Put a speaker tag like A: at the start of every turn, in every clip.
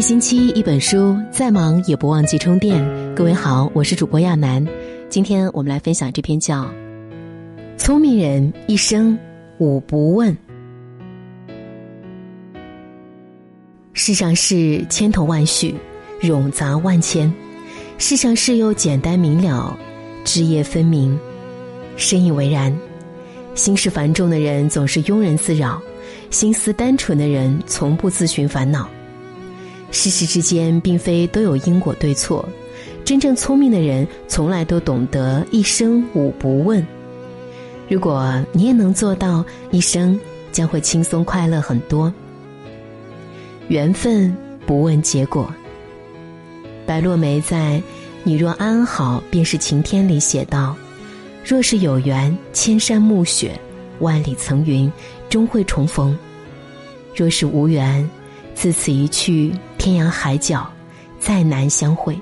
A: 一星期一本书，再忙也不忘记充电。各位好，我是主播亚楠，今天我们来分享这篇叫《聪明人一生五不问》。世上事千头万绪，冗杂万千；世上事又简单明了，枝叶分明。深以为然。心事繁重的人总是庸人自扰，心思单纯的人从不自寻烦恼。世事之间并非都有因果对错，真正聪明的人从来都懂得一生五不问。如果你也能做到，一生将会轻松快乐很多。缘分不问结果。白落梅在《你若安好便是晴天》里写道。若是有缘，千山暮雪，万里层云，终会重逢；若是无缘，自此一去，天涯海角，再难相会。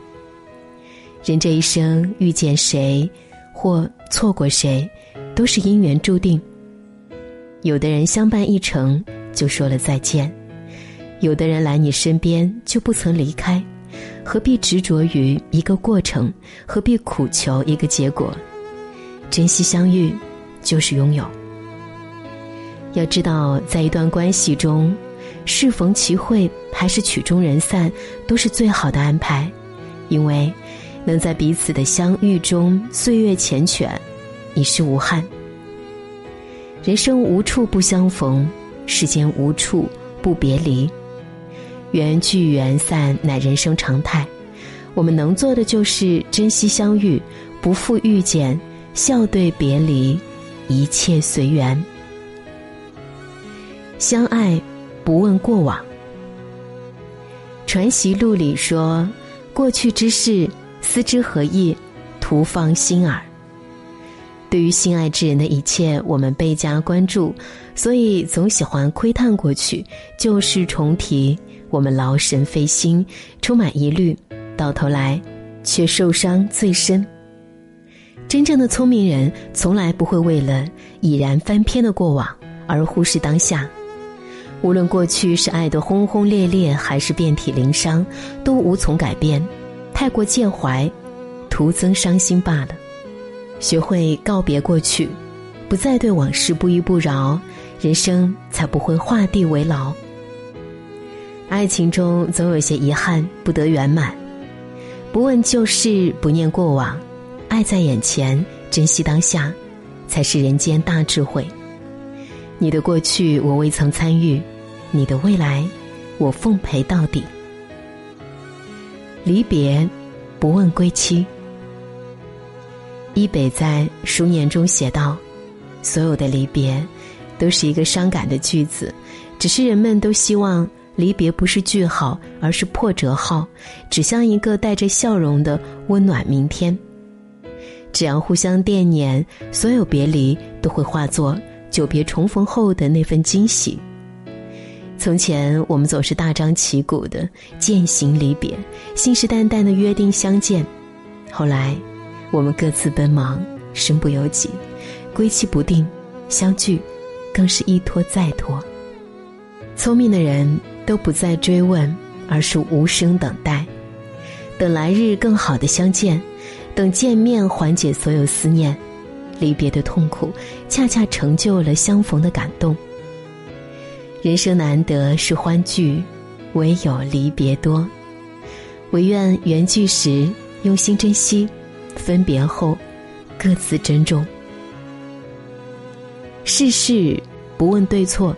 A: 人这一生遇见谁，或错过谁，都是因缘注定。有的人相伴一程，就说了再见；有的人来你身边，就不曾离开。何必执着于一个过程？何必苦求一个结果？珍惜相遇，就是拥有。要知道，在一段关系中，适逢其会还是曲终人散，都是最好的安排，因为能在彼此的相遇中岁月缱绻，已是无憾。人生无处不相逢，世间无处不别离，缘聚缘散乃人生常态。我们能做的就是珍惜相遇，不负遇见。笑对别离，一切随缘。相爱不问过往。传习录里说：“过去之事，思之何益？徒放心耳。”对于心爱之人的一切，我们倍加关注，所以总喜欢窥探过去，旧事重提，我们劳神费心，充满疑虑，到头来却受伤最深。真正的聪明人，从来不会为了已然翻篇的过往而忽视当下。无论过去是爱的轰轰烈烈，还是遍体鳞伤，都无从改变。太过介怀，徒增伤心罢了。学会告别过去，不再对往事不依不饶，人生才不会画地为牢。爱情中总有些遗憾不得圆满，不问旧事，不念过往。爱在眼前，珍惜当下，才是人间大智慧。你的过去我未曾参与，你的未来我奉陪到底。离别，不问归期。一北在《书念》中写道：“所有的离别，都是一个伤感的句子，只是人们都希望离别不是句号，而是破折号，指向一个带着笑容的温暖明天。”只要互相惦念，所有别离都会化作久别重逢后的那份惊喜。从前我们总是大张旗鼓的渐行离别，信誓旦旦的约定相见。后来，我们各自奔忙，身不由己，归期不定，相聚更是一拖再拖。聪明的人都不再追问，而是无声等待，等来日更好的相见。等见面，缓解所有思念；离别的痛苦，恰恰成就了相逢的感动。人生难得是欢聚，唯有离别多。唯愿缘聚时用心珍惜，分别后各自珍重。世事不问对错。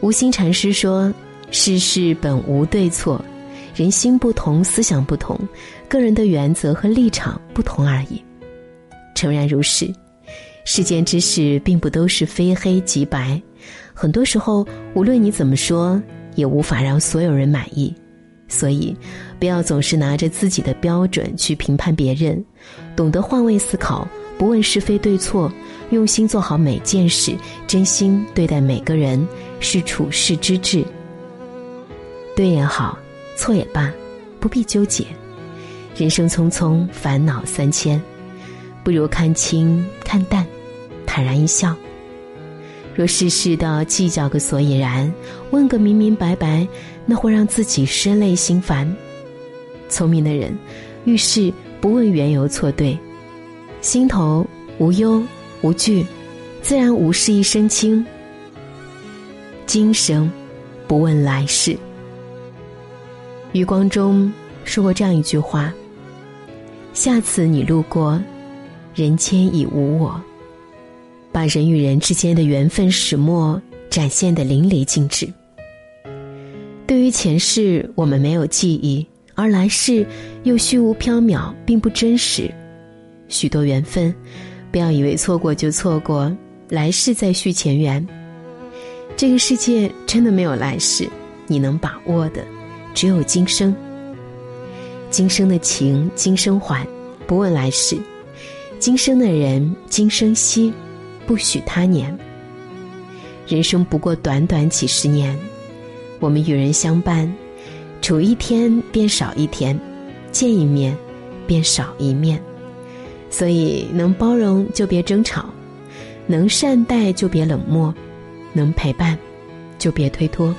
A: 无心禅师说：“世事本无对错。”人心不同，思想不同，个人的原则和立场不同而已。诚然如是，世间之事并不都是非黑即白，很多时候无论你怎么说，也无法让所有人满意。所以，不要总是拿着自己的标准去评判别人，懂得换位思考，不问是非对错，用心做好每件事，真心对待每个人，是处世之志。对也好。错也罢，不必纠结。人生匆匆，烦恼三千，不如看清看淡，坦然一笑。若事事都要计较个所以然，问个明明白白，那会让自己身累心烦。聪明的人，遇事不问缘由错对，心头无忧无惧，自然无事一身轻。今生不问来世。余光中说过这样一句话：“下次你路过，人间已无我。”把人与人之间的缘分始末展现的淋漓尽致。对于前世，我们没有记忆，而来世又虚无缥缈，并不真实。许多缘分，不要以为错过就错过，来世再续前缘。这个世界真的没有来世，你能把握的，只有今生。今生的情，今生还，不问来世；今生的人，今生惜。不许他年。人生不过短短几十年，我们与人相伴，处一天便少一天，见一面便少一面。所以，能包容就别争吵，能善待就别冷漠，能陪伴就别推脱。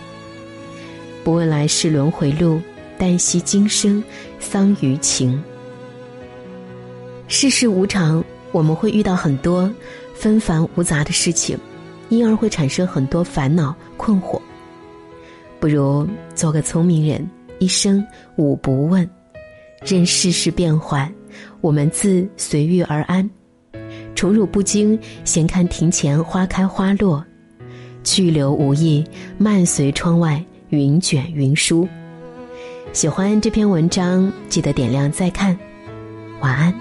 A: 不问来世轮回路，但惜今生桑榆情。世事无常，我们会遇到很多。纷繁无杂的事情，因而会产生很多烦恼困惑。不如做个聪明人，一生五不问，任世事变幻，我们自随遇而安。宠辱不惊，闲看庭前花开花落；去留无意，慢随窗外云卷云舒。喜欢这篇文章，记得点亮再看。晚安。